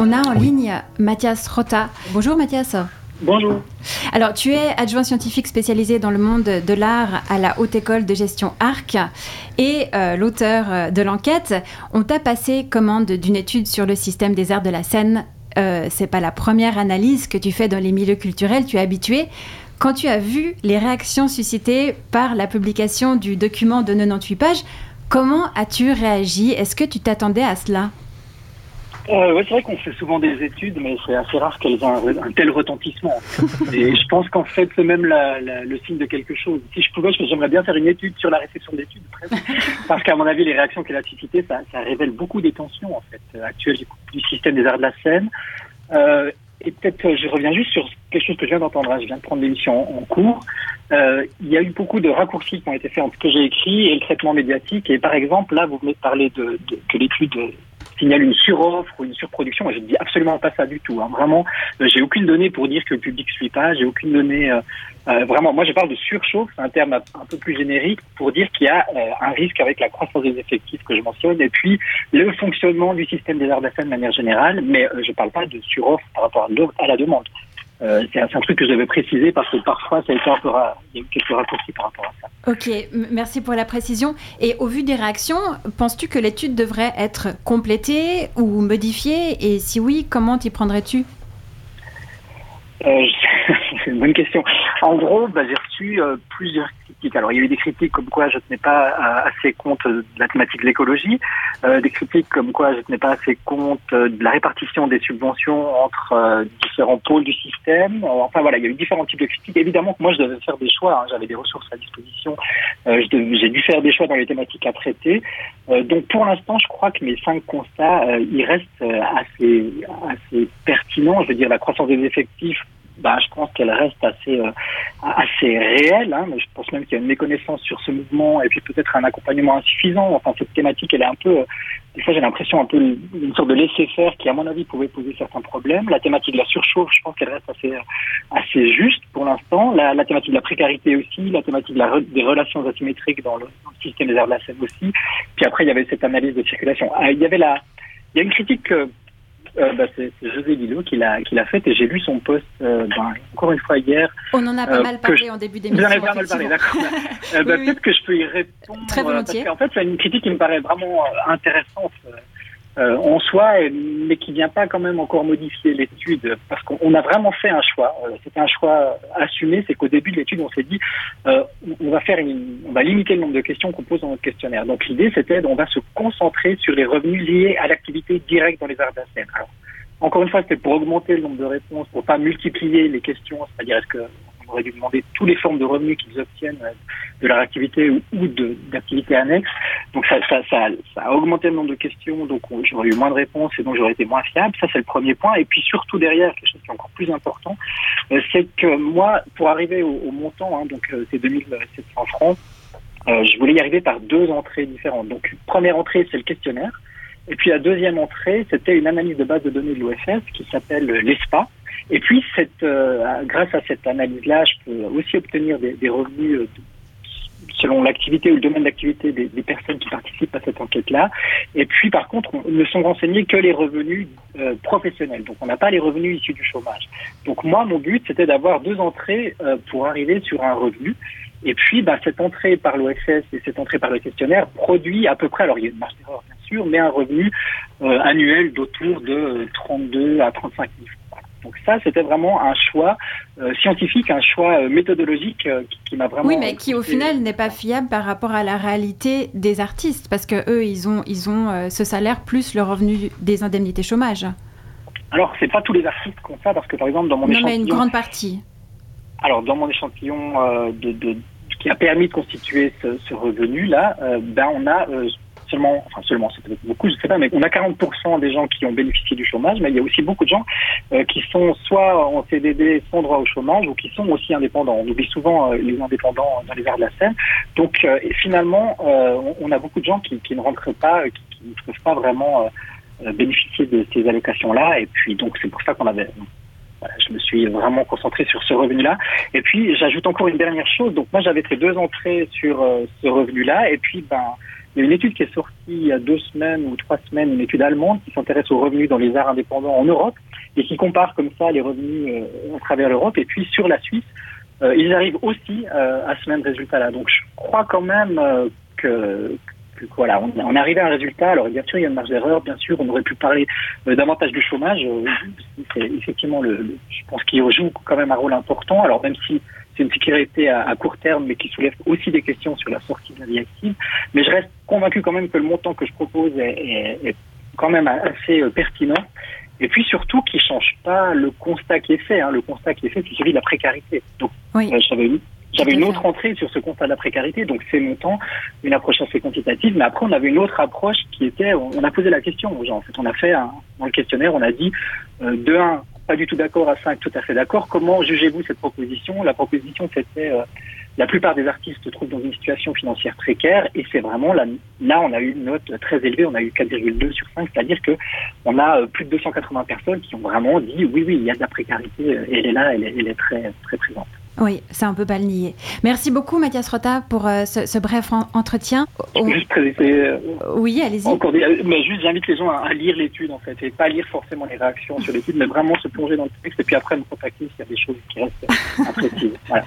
On a en ligne Mathias Rota. Bonjour Mathias. Bonjour. Alors, tu es adjoint scientifique spécialisé dans le monde de l'art à la Haute École de gestion ARC et euh, l'auteur euh, de l'enquête. On t'a passé commande d'une étude sur le système des arts de la scène. Euh, c'est pas la première analyse que tu fais dans les milieux culturels, tu es habitué. Quand tu as vu les réactions suscitées par la publication du document de 98 pages, comment as-tu réagi? Est-ce que tu t'attendais à cela? Euh, ouais, c'est vrai qu'on fait souvent des études, mais c'est assez rare qu'elles aient un, tel retentissement. Et je pense qu'en fait, c'est même la, la, le signe de quelque chose. Si je pouvais, j'aimerais bien faire une étude sur la réception d'études, parce qu'à mon avis, les réactions qu'elle a suscitées, ça, ça, révèle beaucoup des tensions en fait actuelles du, du, système des arts de la scène. Euh, et peut-être, euh, je reviens juste sur quelque chose que je viens d'entendre. Hein. Je viens de prendre l'émission en, en cours. Euh, il y a eu beaucoup de raccourcis qui ont été faits entre ce que j'ai écrit et le traitement médiatique. Et par exemple, là, vous venez de parler de, de que l'étude signale une suroffre ou une surproduction. Moi, je ne dis absolument pas ça du tout. Hein. Vraiment, euh, j'ai aucune donnée pour dire que le public ne suit pas. J'ai aucune donnée. Euh, euh, vraiment, moi, je parle de surchauffe, c'est un terme un peu plus générique pour dire qu'il y a euh, un risque avec la croissance des effectifs que je mentionne, et puis le fonctionnement du système des arts de manière générale. Mais je ne parle pas de suroffre par rapport à, à la demande. Euh, c'est un, truc que je devais préciser parce que parfois ça a été un peu il y a eu quelques raccourcis par rapport à ça. Ok, merci pour la précision. Et au vu des réactions, penses-tu que l'étude devrait être complétée ou modifiée? Et si oui, comment t'y prendrais-tu? Euh, C'est une bonne question. En gros, bah, j'ai reçu euh, plusieurs Alors, il y a eu des critiques comme quoi je ne tenais pas assez compte de la thématique de l'écologie, euh, des critiques comme quoi je ne tenais pas assez compte euh, de la répartition des subventions entre euh, différents pôles du système. Enfin, voilà, il y a eu différents types de critiques. Évidemment moi, je devais faire des choix. Hein. J'avais des ressources à disposition. j'ai dû faire des choix dans les thématiques à traiter. donc, pour l'instant, je crois que mes cinq constats, ils restent assez, assez pertinents. Je veux dire, la croissance des effectifs bah, je pense qu'elle reste assez euh, assez réelle. Hein, mais je pense même qu'il y a une méconnaissance sur ce mouvement et puis peut-être un accompagnement insuffisant. Enfin, cette thématique, elle est un peu, euh, des j'ai l'impression un peu une sorte de laisser-faire qui, à mon avis, pouvait poser certains problèmes. La thématique de la surchauffe, je pense qu'elle reste assez assez juste pour l'instant. La, la, thématique de la précarité aussi, la thématique des relations asymétriques dans le, dans le, système des arts de la scène aussi. Puis après, il y avait cette analyse de circulation. Ah, il y avait la, il y a une critique euh, bah, c'est José Lillo qui l'a fait et j'ai lu son post euh, ben, encore une fois hier. On en a pas euh, mal parlé je... en début d'émission. Vous en avez pas mal parlé, d'accord. bah, oui, Peut-être que je peux y répondre. Très volontiers. Parce qu'en fait, c'est une critique qui me paraît vraiment intéressante euh, en soi, mais qui vient pas quand même encore modifier l'étude, parce qu'on a vraiment fait un choix. Euh, C'était un choix assumé, c'est qu'au début de l'étude, on s'est dit, euh, on va faire, on va limiter le nombre de questions qu'on pose dans notre questionnaire. Donc l'idée, c'était, on va se concentrer sur les revenus liés à l'activité directe dans les arts de. Alors, encore une fois, c'était pour augmenter le nombre de réponses, pour pas multiplier les questions, c'est-à-dire est-ce que on aurait dû demander toutes les formes de revenus qu'ils obtiennent euh, de leur activité ou, d'activités annexes. Donc ça, a augmenté le nombre de questions, donc j'aurais eu moins de réponses et donc j'aurais été moins fiable. Ça, c'est le premier point. Et puis surtout derrière, quelque chose qui est encore plus important, euh, c'est que moi, pour arriver au, montant, hein, donc euh, c'est 2700 francs, je voulais y arriver par deux entrées différentes. Donc première entrée, c'est le questionnaire. Et puis la deuxième entrée, c'était une analyse de base de données de l'OFS qui s'appelle l'ESPA. Et puis, cette, euh, grâce à cette analyse-là, je peux aussi obtenir des, revenus de, selon l'activité ou le domaine d'activité des, personnes qui participent à cette enquête-là. Et puis, par contre, on ne sont renseignés que les revenus euh, professionnels. Donc, on n'a pas les revenus issus du chômage. Donc, moi, mon but, c'était d'avoir deux entrées euh, pour arriver sur un revenu. Et puis, bah, cette entrée par l'OFS et cette entrée par le questionnaire produit à peu près, alors il y a une marge d'erreur sûr, mais un revenu euh, annuel d'autour de 32 à 35 000 donc ça, c'était vraiment un choix euh, scientifique, un choix euh, méthodologique euh, qui, qui m'a vraiment... Oui, mais qui au final n'est pas fiable par rapport à la réalité des artistes, parce que eux, ils ont, ils ont euh, ce salaire plus le revenu des indemnités chômage. Alors, c'est pas tous les artistes qui ont ça, parce que par exemple, dans mon non, échantillon... mais une grande partie. Alors, dans mon échantillon euh, de, de, qui a permis de constituer ce, ce revenu-là, euh, ben on a seulement, enfin seulement, c'est peut-être beaucoup, je sais pas, mais on a 40% des gens qui ont bénéficié du chômage, mais il y a aussi beaucoup de gens euh, qui sont soit en CDD sans droit au chômage ou qui sont aussi indépendants. On oublie souvent euh, les indépendants dans les arts de la scène. Donc euh, finalement, on, a beaucoup de gens qui, ne rentrent pas, qui, qui, ne peuvent pas vraiment bénéficier de ces allocations-là. Et puis donc c'est pour ça qu'on avait je me suis vraiment concentré sur ce revenu-là. Et puis, j'ajoute encore une dernière chose. Donc, moi, j'avais fait deux entrées sur ce revenu-là. Et puis, ben, Il y a une étude qui est sortie il y a deux semaines ou trois semaines, une étude allemande qui s'intéresse aux revenus dans les arts indépendants en Europe et qui compare comme ça les revenus euh, à travers l'Europe. Et puis sur la Suisse, euh, ils arrivent aussi euh, à ce même résultat-là. Donc je crois quand même que, voilà, on, on est arrivé à un résultat. Alors bien sûr, il y a une marge d'erreur. Bien sûr, on aurait pu parler davantage du chômage. c'est effectivement, le, je pense qu'il joue quand même un rôle important. Alors même si c'est une sécurité à, court terme, mais qui soulève aussi des questions sur la sortie de la vie active. Mais je reste convaincu quand même que le montant que je propose est, est quand même assez pertinent et puis surtout qui change pas le constat qui est fait. Hein. Le constat qui est fait, c'est celui de la précarité. Donc oui. Euh, j'avais j'avais une autre entrée sur ce constat de la précarité, donc c'est montant, une approche assez quantitative, mais après on avait une autre approche qui était, on a posé la question aux gens. En fait, on a fait un, dans le questionnaire, on a dit euh, de 1, pas du tout d'accord, à 5, tout à fait d'accord. Comment jugez-vous cette proposition? La proposition, c'était euh, la plupart des artistes se trouvent dans une situation financière précaire et c'est vraiment là, là on a eu une note très élevée, on a eu 4,2 sur 5, c'est-à-dire que on a euh, plus de 280 personnes qui ont vraiment dit oui oui il y a de la précarité euh, elle est là, elle est, elle est très très présente. Oui, c'est un peu pas le nier. Merci beaucoup Mathias Rota pour euh, ce, bref entretien. Juste préciser. oui, allez-y. Encore, mais juste j'invite les gens à, lire l'étude en fait et pas lire forcément les réactions sur l'étude, mais vraiment se plonger dans le texte et puis après me contacter s'il y a des choses qui restent imprécises. Voilà.